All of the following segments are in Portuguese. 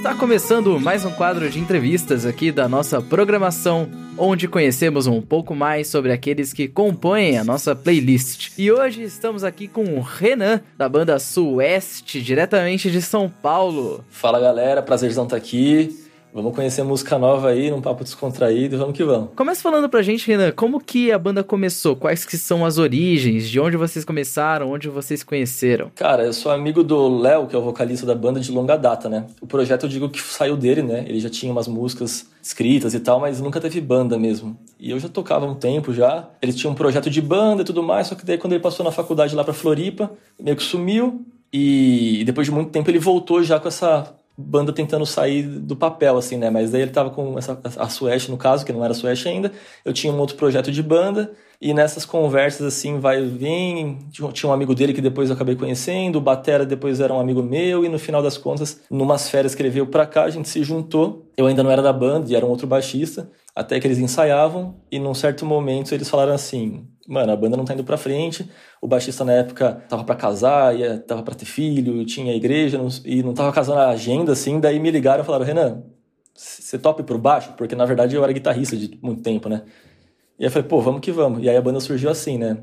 Está começando mais um quadro de entrevistas aqui da nossa programação, onde conhecemos um pouco mais sobre aqueles que compõem a nossa playlist. E hoje estamos aqui com o Renan, da banda Sueste, diretamente de São Paulo. Fala galera, prazerzão estar aqui. Vamos conhecer música nova aí, num papo descontraído, vamos que vamos. Começa falando pra gente, Renan, como que a banda começou? Quais que são as origens? De onde vocês começaram? Onde vocês conheceram? Cara, eu sou amigo do Léo, que é o vocalista da banda de longa data, né? O projeto eu digo que saiu dele, né? Ele já tinha umas músicas escritas e tal, mas nunca teve banda mesmo. E eu já tocava um tempo já. Ele tinha um projeto de banda e tudo mais, só que daí quando ele passou na faculdade lá pra Floripa, meio que sumiu. E depois de muito tempo ele voltou já com essa banda tentando sair do papel, assim, né? Mas daí ele tava com essa, a Sueste, no caso, que não era Sueste ainda. Eu tinha um outro projeto de banda. E nessas conversas, assim, vai vir. Tinha um amigo dele que depois eu acabei conhecendo. O Batera depois era um amigo meu. E no final das contas, numas férias que ele veio pra cá, a gente se juntou. Eu ainda não era da banda e era um outro baixista. Até que eles ensaiavam. E num certo momento eles falaram assim: Mano, a banda não tá indo pra frente o baixista na época tava para casar, ia, tava para ter filho, tinha igreja não, e não tava casando a agenda, assim. Daí me ligaram e falaram: Renan, você topa pro baixo? Porque na verdade eu era guitarrista de muito tempo, né? E aí eu falei: pô, vamos que vamos. E aí a banda surgiu assim, né?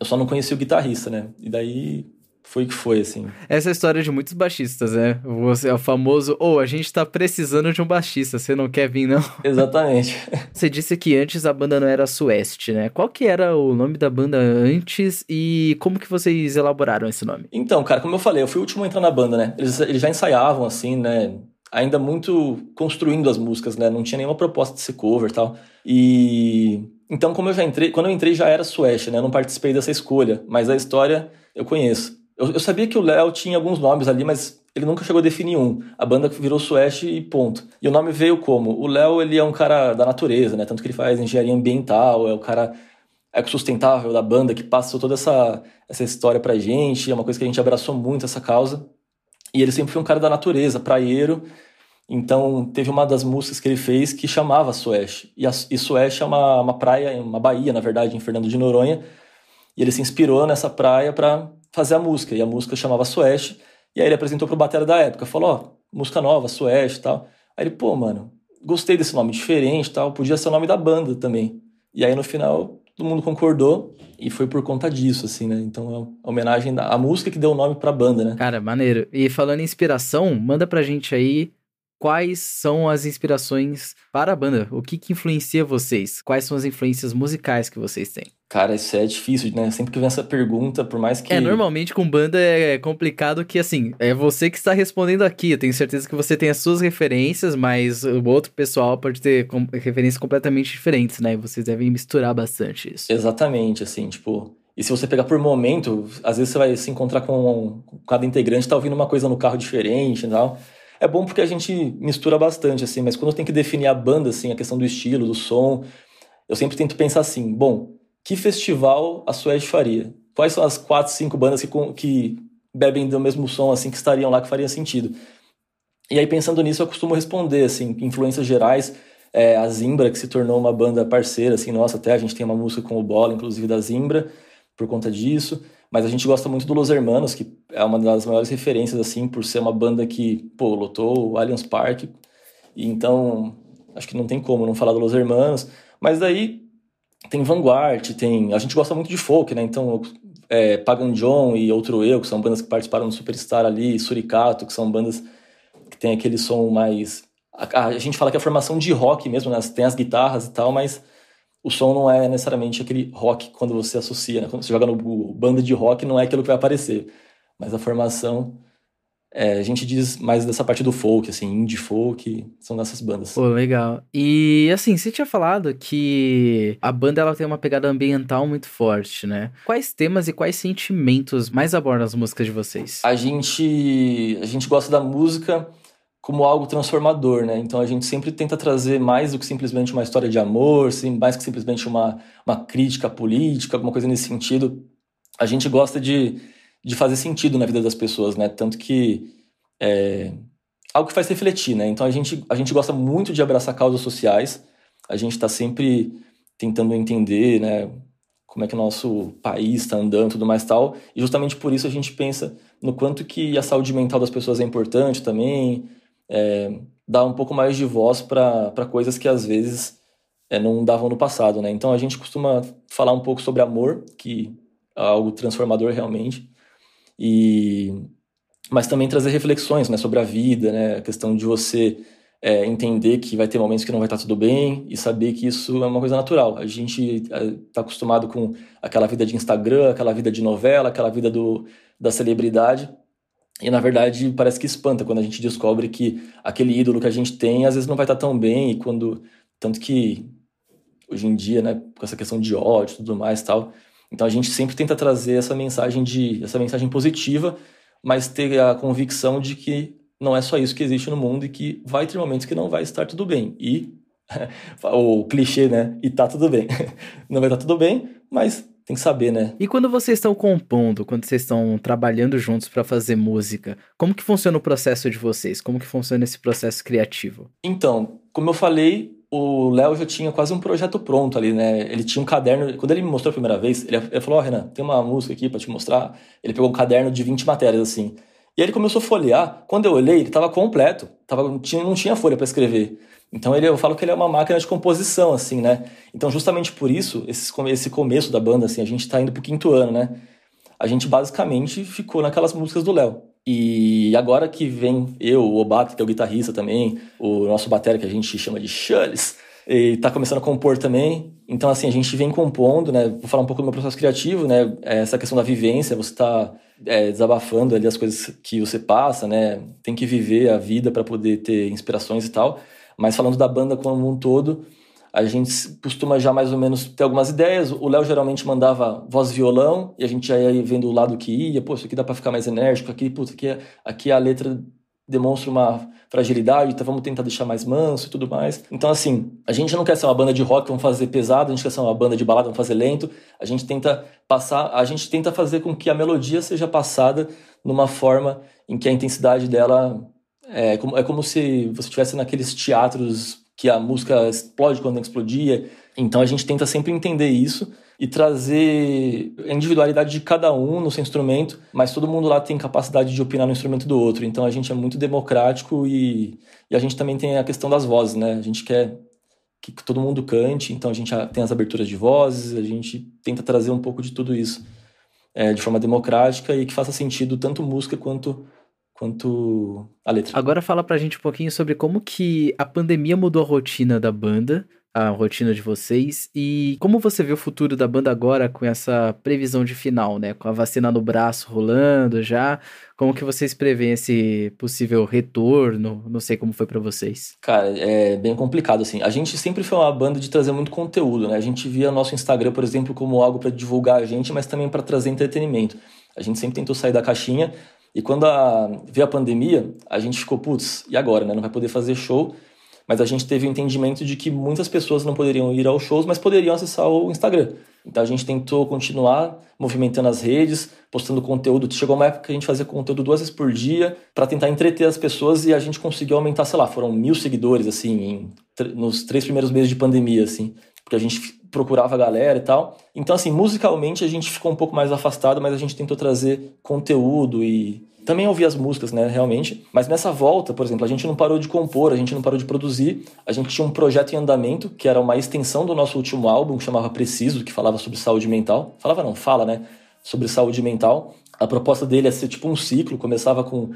Eu só não conhecia o guitarrista, né? E daí foi que foi, assim. Essa é a história de muitos baixistas, né? Você é o famoso, ou oh, a gente tá precisando de um baixista, você não quer vir, não? Exatamente. você disse que antes a banda não era Sueste, né? Qual que era o nome da banda antes e como que vocês elaboraram esse nome? Então, cara, como eu falei, eu fui o último a entrar na banda, né? Eles, eles já ensaiavam, assim, né? Ainda muito construindo as músicas, né? Não tinha nenhuma proposta de ser cover e tal. E... Então, como eu já entrei... Quando eu entrei já era Sueste, né? Eu não participei dessa escolha, mas a história eu conheço. Eu, eu sabia que o Léo tinha alguns nomes ali, mas ele nunca chegou a definir um. A banda virou Sueste e ponto. E o nome veio como? O Léo, ele é um cara da natureza, né? Tanto que ele faz engenharia ambiental, é o cara ecossustentável da banda que passou toda essa, essa história pra gente. É uma coisa que a gente abraçou muito, essa causa. E ele sempre foi um cara da natureza, praieiro. Então, teve uma das músicas que ele fez que chamava Sueste. E, a, e é uma, uma praia, uma baía, na verdade, em Fernando de Noronha. E ele se inspirou nessa praia para fazer a música. E a música chamava Sueste. E aí ele apresentou pro batera da época. Falou, ó, oh, música nova, Sueste e tal. Aí ele, pô, mano, gostei desse nome diferente tal. Podia ser o nome da banda também. E aí no final todo mundo concordou e foi por conta disso, assim, né? Então é homenagem à música que deu o nome pra banda, né? Cara, maneiro. E falando em inspiração, manda pra gente aí quais são as inspirações para a banda? O que, que influencia vocês? Quais são as influências musicais que vocês têm? Cara, isso é difícil, né? Sempre que vem essa pergunta, por mais que. É, normalmente com banda é complicado que, assim, é você que está respondendo aqui. Eu tenho certeza que você tem as suas referências, mas o outro pessoal pode ter referências completamente diferentes, né? E vocês devem misturar bastante isso. Exatamente, assim, tipo. E se você pegar por momento, às vezes você vai se encontrar com cada integrante, tá ouvindo uma coisa no carro diferente e tal é bom porque a gente mistura bastante, assim, mas quando tem que definir a banda, assim, a questão do estilo, do som, eu sempre tento pensar assim, bom, que festival a Suede faria? Quais são as quatro, cinco bandas que, que bebem do mesmo som, assim, que estariam lá, que faria sentido? E aí, pensando nisso, eu costumo responder, assim, influências gerais, é, a Zimbra, que se tornou uma banda parceira, assim, nossa, até a gente tem uma música com o Bola, inclusive, da Zimbra, por conta disso. Mas a gente gosta muito do Los Hermanos, que é uma das maiores referências, assim, por ser uma banda que, pô, lotou o Allianz Park. E então, acho que não tem como não falar do Los Hermanos. Mas daí tem Vanguard, tem... A gente gosta muito de folk, né? Então, é, Pagan John e Outro Eu, que são bandas que participaram do Superstar ali, Suricato, que são bandas que tem aquele som mais... A, a gente fala que é a formação de rock mesmo, né? Tem as guitarras e tal, mas o som não é necessariamente aquele rock quando você associa, né? Quando você joga no Google, banda de rock não é aquilo que vai aparecer. Mas a formação, é, a gente diz mais dessa parte do folk, assim, indie folk, são dessas bandas. Pô, legal. E, assim, você tinha falado que a banda, ela tem uma pegada ambiental muito forte, né? Quais temas e quais sentimentos mais abordam as músicas de vocês? A gente, a gente gosta da música como algo transformador, né? Então a gente sempre tenta trazer mais do que simplesmente uma história de amor, mais que simplesmente uma, uma crítica política, alguma coisa nesse sentido. A gente gosta de, de fazer sentido na vida das pessoas, né? Tanto que é algo que faz refletir, né? Então a gente, a gente gosta muito de abraçar causas sociais, a gente está sempre tentando entender, né? Como é que o nosso país está andando, tudo mais tal. E justamente por isso a gente pensa no quanto que a saúde mental das pessoas é importante também, é, dar um pouco mais de voz para coisas que às vezes é, não davam no passado, né? Então a gente costuma falar um pouco sobre amor, que é algo transformador realmente, e mas também trazer reflexões, né, sobre a vida, né, a questão de você é, entender que vai ter momentos que não vai estar tudo bem e saber que isso é uma coisa natural. A gente está é, acostumado com aquela vida de Instagram, aquela vida de novela, aquela vida do, da celebridade. E na verdade parece que espanta quando a gente descobre que aquele ídolo que a gente tem às vezes não vai estar tão bem e quando tanto que hoje em dia, né, com essa questão de ódio tudo mais, tal. Então a gente sempre tenta trazer essa mensagem de essa mensagem positiva, mas ter a convicção de que não é só isso que existe no mundo e que vai ter momentos que não vai estar tudo bem. E o clichê, né? E tá tudo bem. não vai estar tudo bem, mas tem que saber, né? E quando vocês estão compondo, quando vocês estão trabalhando juntos para fazer música, como que funciona o processo de vocês? Como que funciona esse processo criativo? Então, como eu falei, o Léo já tinha quase um projeto pronto ali, né? Ele tinha um caderno. Quando ele me mostrou a primeira vez, ele, ele falou: Ó, oh, Renan, tem uma música aqui para te mostrar. Ele pegou um caderno de 20 matérias, assim. E ele começou a folhear. Quando eu olhei, ele estava completo. Tava, tinha, não tinha folha para escrever. Então ele, eu falo que ele é uma máquina de composição, assim, né? Então, justamente por isso, esse, esse começo da banda, assim, a gente está indo pro quinto ano, né? A gente basicamente ficou naquelas músicas do Léo. E agora que vem eu, o Obato, que é o guitarrista também, o nosso batera que a gente chama de Charles, e tá começando a compor também. Então, assim, a gente vem compondo, né? Vou falar um pouco do meu processo criativo, né? Essa questão da vivência, você tá é, desabafando ali as coisas que você passa, né? Tem que viver a vida para poder ter inspirações e tal. Mas falando da banda como um todo, a gente costuma já mais ou menos ter algumas ideias. O Léo geralmente mandava voz violão e a gente já ia vendo o lado que ia. Pô, isso aqui dá para ficar mais enérgico. Aqui, putz, aqui, aqui a letra demonstra uma fragilidade, então vamos tentar deixar mais manso e tudo mais. Então, assim, a gente não quer ser uma banda de rock, vamos fazer pesado, a gente quer ser uma banda de balada, vamos fazer lento. A gente tenta passar, a gente tenta fazer com que a melodia seja passada numa forma em que a intensidade dela é como, é como se você estivesse naqueles teatros que a música explode quando explodir. Então a gente tenta sempre entender isso e trazer a individualidade de cada um no seu instrumento, mas todo mundo lá tem capacidade de opinar no instrumento do outro. Então a gente é muito democrático e, e a gente também tem a questão das vozes, né? A gente quer que todo mundo cante, então a gente tem as aberturas de vozes, a gente tenta trazer um pouco de tudo isso é, de forma democrática e que faça sentido tanto música quanto quanto a letra. Agora fala pra gente um pouquinho sobre como que a pandemia mudou a rotina da banda a rotina de vocês e como você vê o futuro da banda agora com essa previsão de final, né? Com a vacina no braço rolando já, como que vocês preveem esse possível retorno? Não sei como foi para vocês. Cara, é bem complicado assim. A gente sempre foi uma banda de trazer muito conteúdo, né? A gente via nosso Instagram, por exemplo, como algo para divulgar a gente, mas também para trazer entretenimento. A gente sempre tentou sair da caixinha e quando a, veio a pandemia, a gente ficou, putz, e agora, né? Não vai poder fazer show mas a gente teve o entendimento de que muitas pessoas não poderiam ir aos shows, mas poderiam acessar o Instagram. Então a gente tentou continuar movimentando as redes, postando conteúdo. Chegou uma época que a gente fazia conteúdo duas vezes por dia para tentar entreter as pessoas e a gente conseguiu aumentar, sei lá, foram mil seguidores assim em, nos três primeiros meses de pandemia, assim, porque a gente procurava a galera e tal. Então assim, musicalmente a gente ficou um pouco mais afastado, mas a gente tentou trazer conteúdo e também ouvi as músicas, né, realmente. Mas nessa volta, por exemplo, a gente não parou de compor, a gente não parou de produzir. A gente tinha um projeto em andamento, que era uma extensão do nosso último álbum, que chamava Preciso, que falava sobre saúde mental. Falava não, fala, né? Sobre saúde mental. A proposta dele é ser tipo um ciclo, começava com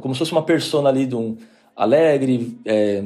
como se fosse uma persona ali de um alegre, é,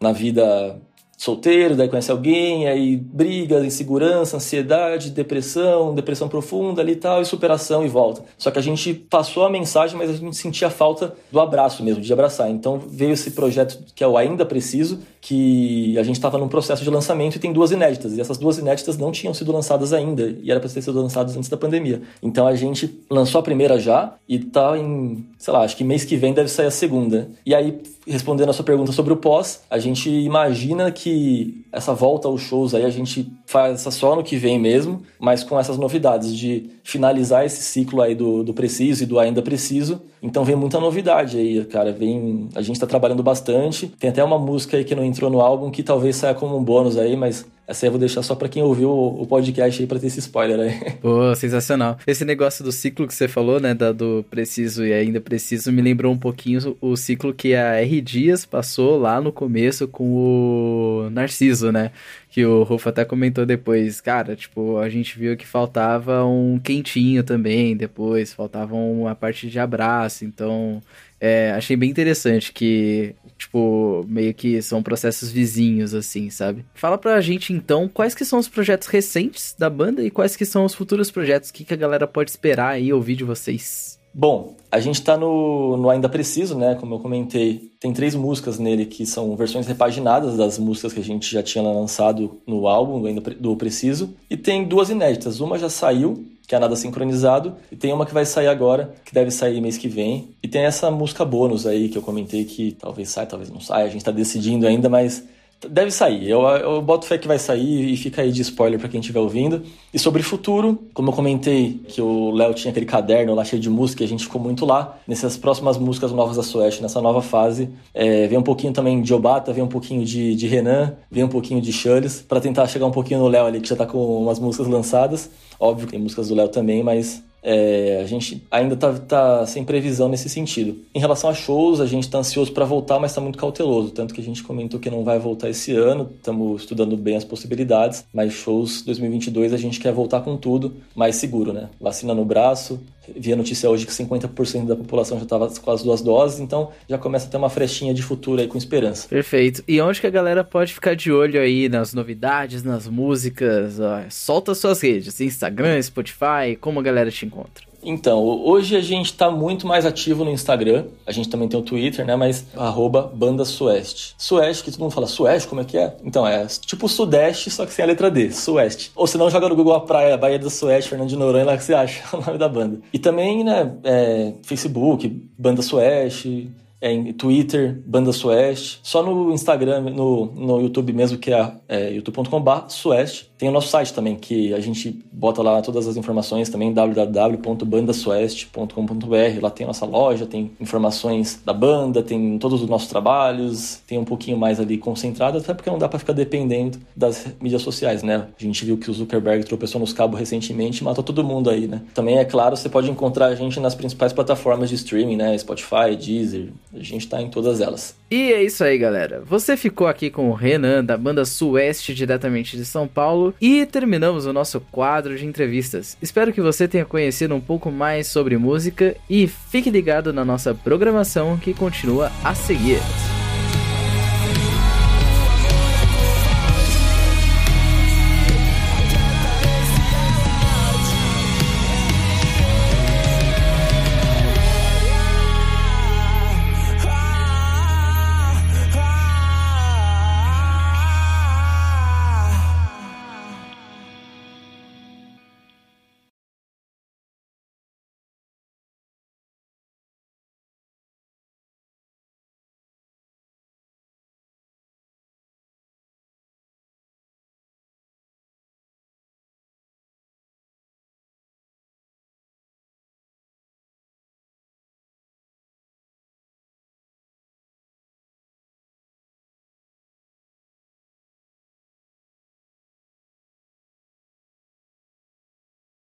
na vida solteiro, daí conhece alguém, aí briga, insegurança, ansiedade, depressão, depressão profunda ali e tal, e superação e volta. Só que a gente passou a mensagem, mas a gente sentia falta do abraço mesmo, de abraçar. Então veio esse projeto que é o Ainda Preciso, que a gente estava num processo de lançamento e tem duas inéditas. E essas duas inéditas não tinham sido lançadas ainda, e era para ter sido lançadas antes da pandemia. Então a gente lançou a primeira já, e tá em, sei lá, acho que mês que vem deve sair a segunda. E aí, respondendo a sua pergunta sobre o pós, a gente imagina que que essa volta aos shows aí a gente faz só no que vem mesmo, mas com essas novidades de finalizar esse ciclo aí do, do preciso e do ainda preciso. Então vem muita novidade aí, cara. Vem, a gente tá trabalhando bastante. Tem até uma música aí que não entrou no álbum que talvez saia como um bônus aí, mas Essa aí eu vou deixar só para quem ouviu o podcast aí pra ter esse spoiler aí. Pô, sensacional. Esse negócio do ciclo que você falou, né, da, do preciso e ainda preciso, me lembrou um pouquinho o ciclo que a R Dias passou lá no começo com o Narciso, né? que o Rufo até comentou depois, cara, tipo, a gente viu que faltava um quentinho também depois, faltava uma parte de abraço, então é, achei bem interessante que, tipo, meio que são processos vizinhos, assim, sabe? Fala pra gente, então, quais que são os projetos recentes da banda e quais que são os futuros projetos, o que, que a galera pode esperar aí ouvir de vocês? Bom, a gente está no, no, Ainda Preciso, né? Como eu comentei, tem três músicas nele que são versões repaginadas das músicas que a gente já tinha lançado no álbum do, Ainda, do Preciso. E tem duas inéditas. Uma já saiu, que é Nada Sincronizado, e tem uma que vai sair agora, que deve sair mês que vem. E tem essa música bônus aí que eu comentei que talvez saia, talvez não saia. A gente está decidindo ainda, mas Deve sair. Eu, eu boto fé que vai sair e fica aí de spoiler para quem estiver ouvindo. E sobre futuro, como eu comentei que o Léo tinha aquele caderno lá cheio de música e a gente ficou muito lá. Nessas próximas músicas novas da Sueste, nessa nova fase, é, vem um pouquinho também de Obata, vem um pouquinho de, de Renan, vem um pouquinho de Charles, para tentar chegar um pouquinho no Léo ali, que já tá com umas músicas lançadas. Óbvio que tem músicas do Léo também, mas é, a gente ainda está tá sem previsão nesse sentido. Em relação a shows, a gente está ansioso para voltar, mas está muito cauteloso. Tanto que a gente comentou que não vai voltar esse ano, estamos estudando bem as possibilidades, mas shows 2022 a gente quer voltar com tudo, mais seguro, né? Vacina no braço, vi a notícia hoje que 50% da população já estava com as duas doses, então já começa a ter uma frechinha de futuro aí com esperança. Perfeito. E onde que a galera pode ficar de olho aí nas novidades, nas músicas? Ó, solta suas redes, Instagram, Spotify, como a galera te encontra? Então, hoje a gente está muito mais ativo no Instagram. A gente também tem o Twitter, né? Mas arroba Banda Sueste. Sueste, que todo mundo fala Sueste, como é que é? Então, é tipo Sudeste, só que sem a letra D, Sueste. Ou se não, joga no Google a praia, Baía do Sueste, Fernando de Noronha, lá que você acha o nome da banda. E também, né, é, Facebook, Banda Sueste, é, Twitter, Banda Sueste. Só no Instagram, no, no YouTube mesmo, que é, é youtube.com.br Sueste. Tem o nosso site também, que a gente bota lá todas as informações também, www.bandasueste.com.br. Lá tem nossa loja, tem informações da banda, tem todos os nossos trabalhos, tem um pouquinho mais ali concentrado, até porque não dá para ficar dependendo das mídias sociais, né? A gente viu que o Zuckerberg tropeçou nos cabos recentemente e matou todo mundo aí, né? Também, é claro, você pode encontrar a gente nas principais plataformas de streaming, né? Spotify, Deezer, a gente tá em todas elas. E é isso aí, galera. Você ficou aqui com o Renan, da banda Sueste, diretamente de São E terminamos o nosso quadro de entrevistas. Espero que você tenha conhecido um pouco mais sobre música e fique ligado na nossa programação que continua a seguir.